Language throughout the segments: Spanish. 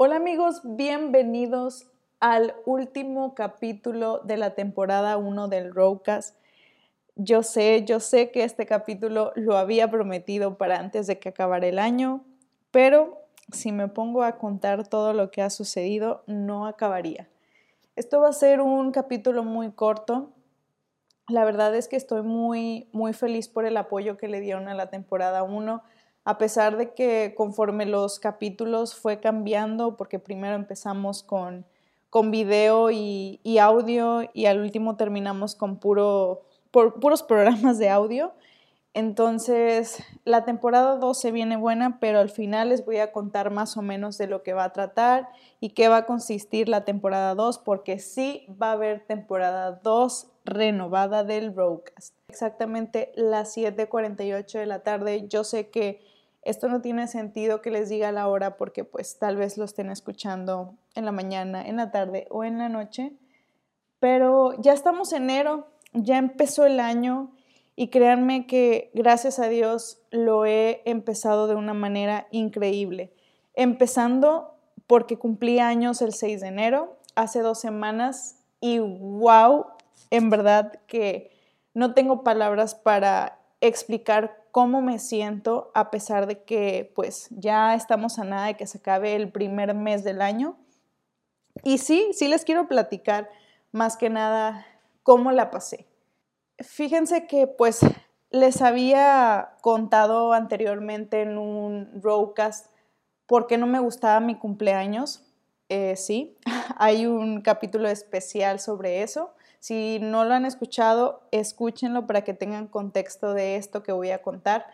Hola amigos, bienvenidos al último capítulo de la temporada 1 del Roadcast. Yo sé, yo sé que este capítulo lo había prometido para antes de que acabara el año, pero si me pongo a contar todo lo que ha sucedido, no acabaría. Esto va a ser un capítulo muy corto. La verdad es que estoy muy, muy feliz por el apoyo que le dieron a la temporada 1 a pesar de que conforme los capítulos fue cambiando, porque primero empezamos con, con video y, audio y al último terminamos con puro, puros programas de audio. Entonces, la temporada 2 se viene buena, pero al final les voy a contar más o menos de lo que va a tratar y qué va a consistir la temporada 2, porque sí va a haber temporada 2 renovada del broadcast. Exactamente las 7:48 de la tarde. Yo sé que esto no tiene sentido que les diga la hora porque pues tal vez lo estén escuchando en la mañana, en la tarde o en la noche. Pero ya estamos en enero, ya empezó el año y créanme que gracias a Dios lo he empezado de una manera increíble. Empezando porque cumplí años el 6 de enero, hace dos semanas, y wow, en verdad que no tengo palabras para explicar cómo me siento a pesar de que pues ya estamos a nada de que se acabe el primer mes del año. Y sí, sí les quiero platicar más que nada cómo la pasé. Fíjense que pues les había contado anteriormente en un roadcast por qué no me gustaba mi cumpleaños. Eh, sí, hay un capítulo especial sobre eso. Si no lo han escuchado, escúchenlo para que tengan contexto de esto que voy a contar.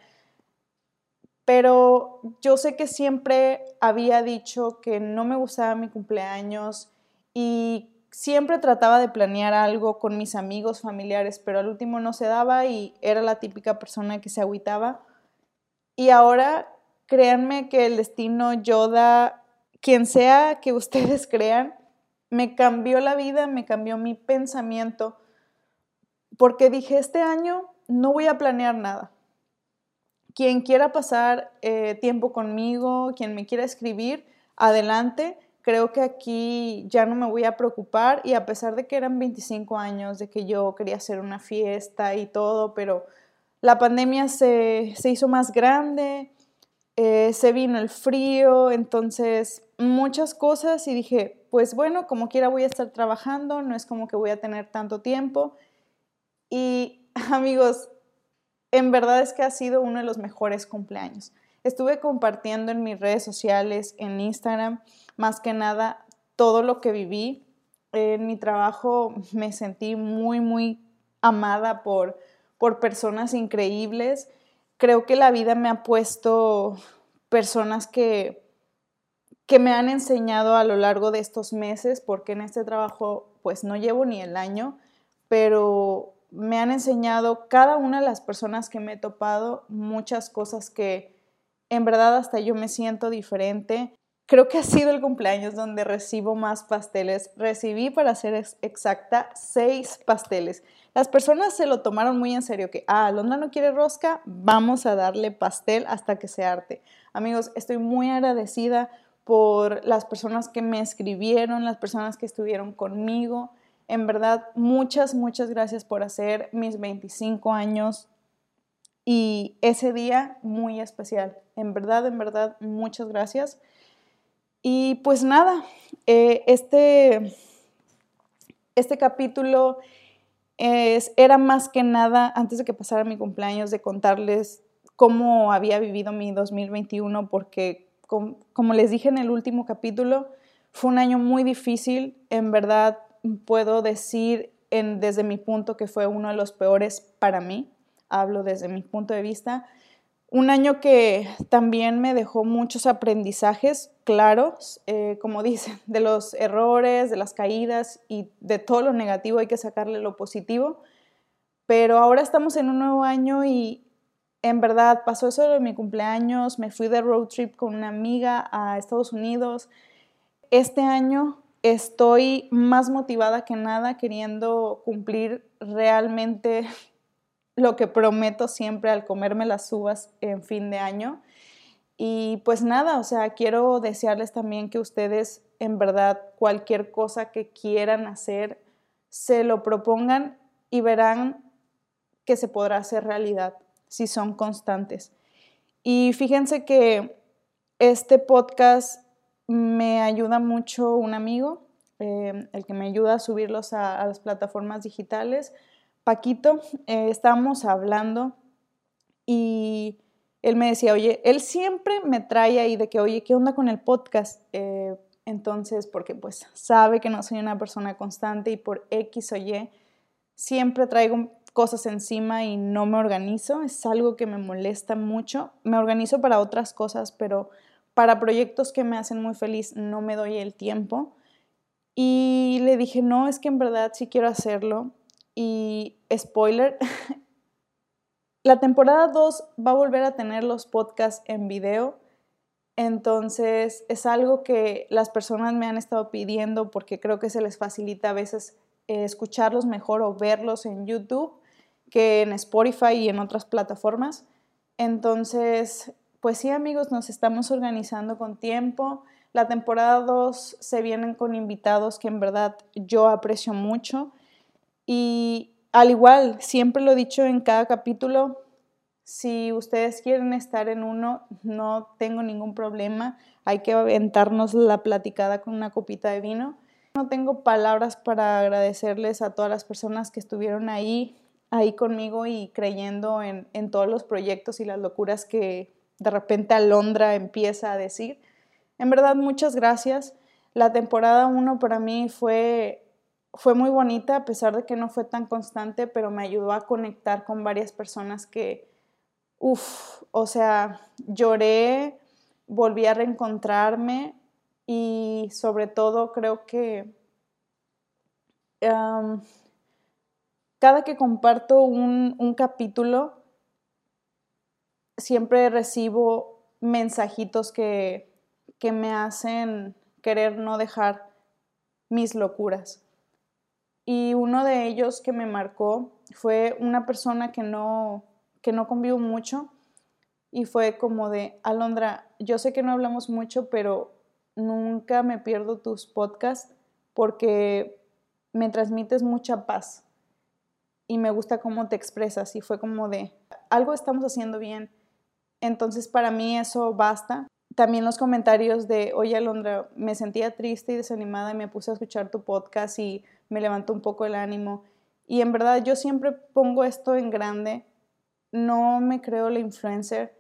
Pero yo sé que siempre había dicho que no me gustaba mi cumpleaños y siempre trataba de planear algo con mis amigos, familiares, pero al último no se daba y era la típica persona que se agüitaba. Y ahora créanme que el destino Yoda, quien sea que ustedes crean, me cambió la vida, me cambió mi pensamiento, porque dije, este año no voy a planear nada. Quien quiera pasar eh, tiempo conmigo, quien me quiera escribir, adelante. Creo que aquí ya no me voy a preocupar y a pesar de que eran 25 años, de que yo quería hacer una fiesta y todo, pero la pandemia se, hizo más grande, eh, se vino el frío, entonces muchas cosas y dije, pues bueno, como quiera voy a estar trabajando, no es como que voy a tener tanto tiempo. Y amigos, en verdad es que ha sido uno de los mejores cumpleaños. Estuve compartiendo en mis redes sociales, en Instagram, más que nada todo lo que viví. En mi trabajo me sentí muy, muy amada por, por personas increíbles. Creo que la vida me ha puesto personas que que me han enseñado a lo largo de estos meses, porque en este trabajo pues no llevo ni el año, pero me han enseñado cada una de las personas que me he topado muchas cosas que en verdad hasta yo me siento diferente. Creo que ha sido el cumpleaños donde recibo más pasteles. Recibí, para ser exacta, seis pasteles. Las personas se lo tomaron muy en serio, que, ah, Londra no quiere rosca, vamos a darle pastel hasta que se arte. Amigos, estoy muy agradecida por las personas que me escribieron, las personas que estuvieron conmigo. En verdad, muchas, muchas gracias por hacer mis 25 años y ese día muy especial. En verdad, en verdad, muchas gracias. Y pues nada, eh, este, este capítulo es, era más que nada, antes de que pasara mi cumpleaños, de contarles cómo había vivido mi 2021, porque como, les dije en el último capítulo, fue un año muy difícil. En verdad, puedo decir desde mi punto que fue uno de los peores para mí. Hablo desde mi punto de vista. Un año que también me dejó muchos aprendizajes claros, eh, como dicen, de los errores, de las caídas y de todo lo negativo hay que sacarle lo positivo. Pero ahora estamos en un nuevo año y, en verdad pasó eso de mi cumpleaños, me fui de road trip con una amiga a Estados Unidos. Este año estoy más motivada que nada queriendo cumplir realmente lo que prometo siempre al comerme las uvas en fin de año. Y pues nada, o sea, quiero desearles también que ustedes en verdad cualquier cosa que quieran hacer, se lo propongan y verán que se podrá hacer realidad si son constantes. Y fíjense que este podcast me ayuda mucho un amigo, eh, el que me ayuda a subirlos a, las plataformas digitales. Paquito, eh, estábamos hablando y él me decía, oye, él siempre me trae ahí de que, oye, ¿qué onda con el podcast? Eh, entonces, porque pues sabe que no soy una persona constante y por X o Y, siempre traigo cosas encima y no me organizo. Es algo que me molesta mucho. Me organizo para otras cosas, pero para proyectos que me hacen muy feliz no me doy el tiempo. Y le dije, no, es que en verdad sí quiero hacerlo. Y spoiler, la temporada 2 va a volver a tener los podcasts en video. Entonces es algo que las personas me han estado pidiendo porque creo que se les facilita a veces eh, escucharlos mejor o verlos en YouTube que en Spotify y en otras plataformas. Entonces, pues sí amigos, nos estamos organizando con tiempo. La temporada 2 se vienen con invitados que en verdad yo aprecio mucho. Y al igual, siempre lo he dicho en cada capítulo, si ustedes quieren estar en uno, no tengo ningún problema. Hay que aventarnos la platicada con una copita de vino. No tengo palabras para agradecerles a todas las personas que estuvieron ahí, ahí conmigo y creyendo en, en todos los proyectos y las locuras que de repente Alondra empieza a decir. En verdad, muchas gracias. La temporada 1 para mí fue, fue muy bonita, a pesar de que no fue tan constante, pero me ayudó a conectar con varias personas que, Uf, o sea, lloré, volví a reencontrarme y sobre todo creo que cada que comparto un, capítulo, siempre recibo mensajitos que, que me hacen querer no dejar mis locuras. Y uno de ellos que me marcó fue una persona que no, que no convivo mucho y fue como de, Alondra, yo sé que no hablamos mucho, pero nunca me pierdo tus podcasts porque me transmites mucha paz y me gusta cómo te expresas y fue como de, algo estamos haciendo bien. Entonces para mí eso basta. También los comentarios de, oye Alondra, me sentía triste y desanimada y me puse a escuchar tu podcast y me levantó un poco el ánimo. Y en verdad yo siempre pongo esto en grande no me creo la influencer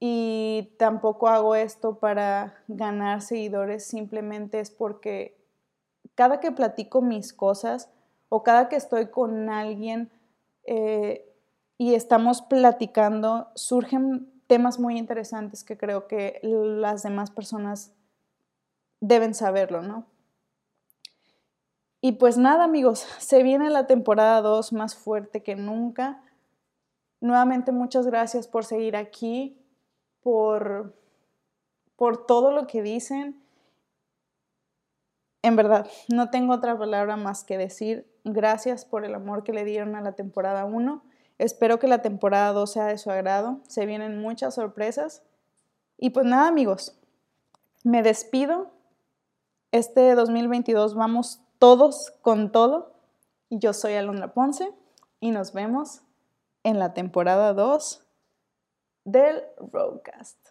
y tampoco hago esto para ganar seguidores, simplemente es porque cada que platico mis cosas o cada que estoy con alguien eh, y estamos platicando, surgen temas muy interesantes que creo que las demás personas deben saberlo, ¿no? Y pues nada, amigos, se viene la temporada 2 más fuerte que nunca. Nuevamente muchas gracias por seguir aquí, por, por todo lo que dicen. En verdad, no tengo otra palabra más que decir. Gracias por el amor que le dieron a la temporada 1. Espero que la temporada 2 sea de su agrado. Se vienen muchas sorpresas. Y pues nada, amigos, me despido. Este 2022 vamos todos con todo. Yo soy Alondra Ponce y nos vemos en la temporada 2 del Roadcast.